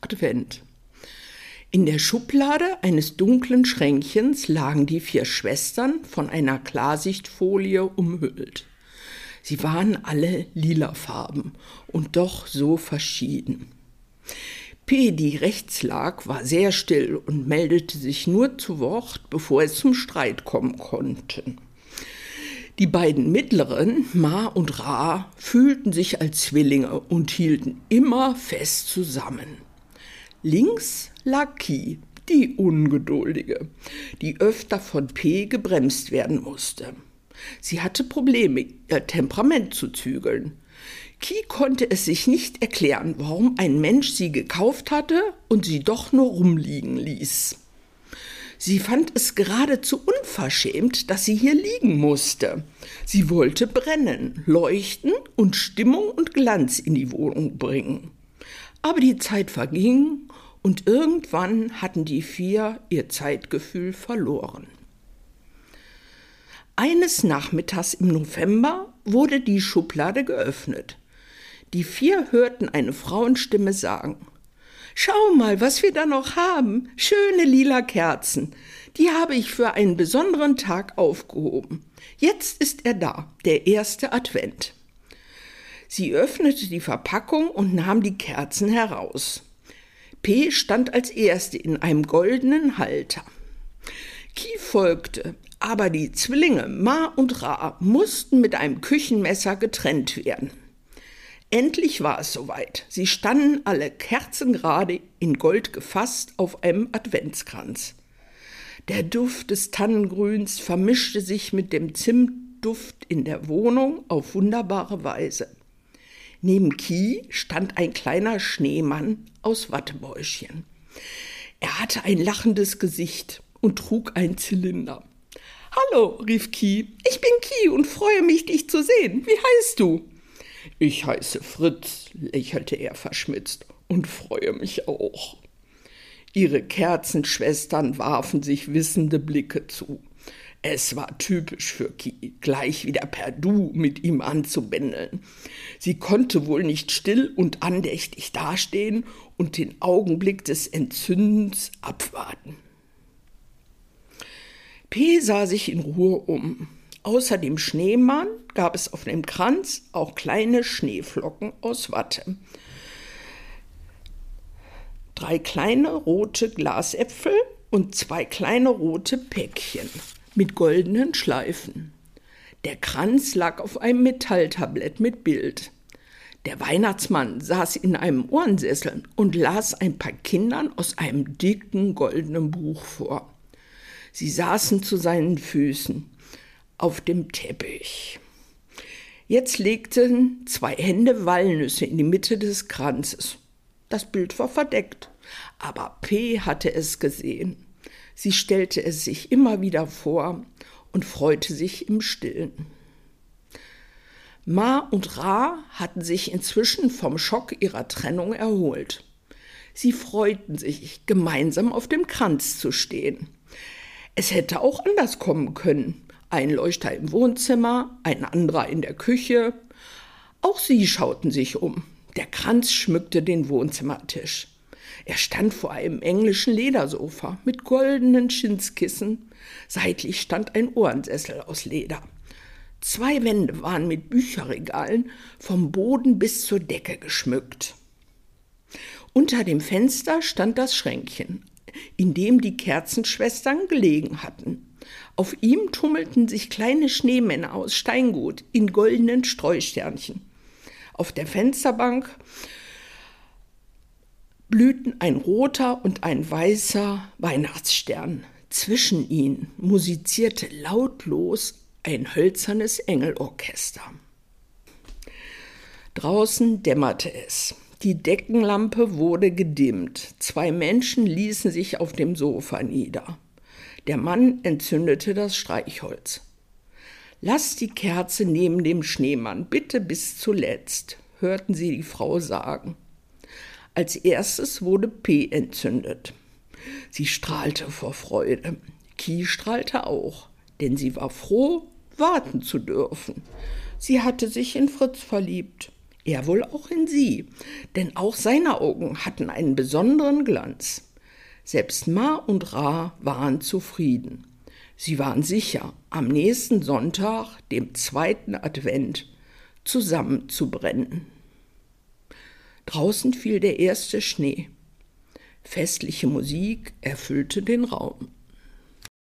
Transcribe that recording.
Advent. In der Schublade eines dunklen Schränkchens lagen die vier Schwestern von einer Klarsichtfolie umhüllt. Sie waren alle lilafarben und doch so verschieden. P, die rechts lag, war sehr still und meldete sich nur zu Wort, bevor es zum Streit kommen konnte. Die beiden mittleren, Ma und Ra, fühlten sich als Zwillinge und hielten immer fest zusammen. Links lag Ki, die Ungeduldige, die öfter von P gebremst werden musste. Sie hatte Probleme, ihr Temperament zu zügeln. Ki konnte es sich nicht erklären, warum ein Mensch sie gekauft hatte und sie doch nur rumliegen ließ. Sie fand es geradezu unverschämt, dass sie hier liegen musste. Sie wollte brennen, leuchten und Stimmung und Glanz in die Wohnung bringen. Aber die Zeit verging und irgendwann hatten die vier ihr Zeitgefühl verloren. Eines Nachmittags im November wurde die Schublade geöffnet. Die vier hörten eine Frauenstimme sagen Schau mal, was wir da noch haben. Schöne lila Kerzen. Die habe ich für einen besonderen Tag aufgehoben. Jetzt ist er da, der erste Advent. Sie öffnete die Verpackung und nahm die Kerzen heraus. P stand als erste in einem goldenen Halter. Ki folgte, aber die Zwillinge Ma und Ra mussten mit einem Küchenmesser getrennt werden. Endlich war es soweit. Sie standen alle kerzengerade in Gold gefasst auf einem Adventskranz. Der Duft des Tannengrüns vermischte sich mit dem Zimtduft in der Wohnung auf wunderbare Weise. Neben Ki stand ein kleiner Schneemann aus Wattebäuschen. Er hatte ein lachendes Gesicht und trug einen Zylinder. Hallo, rief Ki. Ich bin Ki und freue mich, dich zu sehen. Wie heißt du? Ich heiße Fritz, lächelte er verschmitzt, und freue mich auch. Ihre Kerzenschwestern warfen sich wissende Blicke zu. Es war typisch für Ki, gleich wieder per Du mit ihm anzubändeln. Sie konnte wohl nicht still und andächtig dastehen und den Augenblick des Entzündens abwarten. P sah sich in Ruhe um. Außer dem Schneemann gab es auf dem Kranz auch kleine Schneeflocken aus Watte. Drei kleine rote Glasäpfel und zwei kleine rote Päckchen mit goldenen Schleifen. Der Kranz lag auf einem Metalltablett mit Bild. Der Weihnachtsmann saß in einem Ohrensessel und las ein paar Kindern aus einem dicken goldenen Buch vor. Sie saßen zu seinen Füßen auf dem Teppich. Jetzt legten zwei Hände Walnüsse in die Mitte des Kranzes. Das Bild war verdeckt, aber P hatte es gesehen. Sie stellte es sich immer wieder vor und freute sich im Stillen. Ma und Ra hatten sich inzwischen vom Schock ihrer Trennung erholt. Sie freuten sich, gemeinsam auf dem Kranz zu stehen. Es hätte auch anders kommen können. Ein Leuchter im Wohnzimmer, ein anderer in der Küche. Auch sie schauten sich um. Der Kranz schmückte den Wohnzimmertisch. Er stand vor einem englischen Ledersofa mit goldenen Schinskissen. Seitlich stand ein Ohrensessel aus Leder. Zwei Wände waren mit Bücherregalen vom Boden bis zur Decke geschmückt. Unter dem Fenster stand das Schränkchen, in dem die Kerzenschwestern gelegen hatten. Auf ihm tummelten sich kleine Schneemänner aus Steingut in goldenen Streusternchen. Auf der Fensterbank blühten ein roter und ein weißer Weihnachtsstern. Zwischen ihnen musizierte lautlos ein hölzernes Engelorchester. Draußen dämmerte es. Die Deckenlampe wurde gedimmt. Zwei Menschen ließen sich auf dem Sofa nieder. Der Mann entzündete das Streichholz. Lass die Kerze neben dem Schneemann, bitte bis zuletzt, hörten sie die Frau sagen. Als erstes wurde P entzündet. Sie strahlte vor Freude. Ki strahlte auch, denn sie war froh, warten zu dürfen. Sie hatte sich in Fritz verliebt. er wohl auch in sie, denn auch seine Augen hatten einen besonderen Glanz. Selbst Ma und Ra waren zufrieden. Sie waren sicher, am nächsten Sonntag, dem zweiten Advent, zusammenzubrennen. Draußen fiel der erste Schnee. Festliche Musik erfüllte den Raum.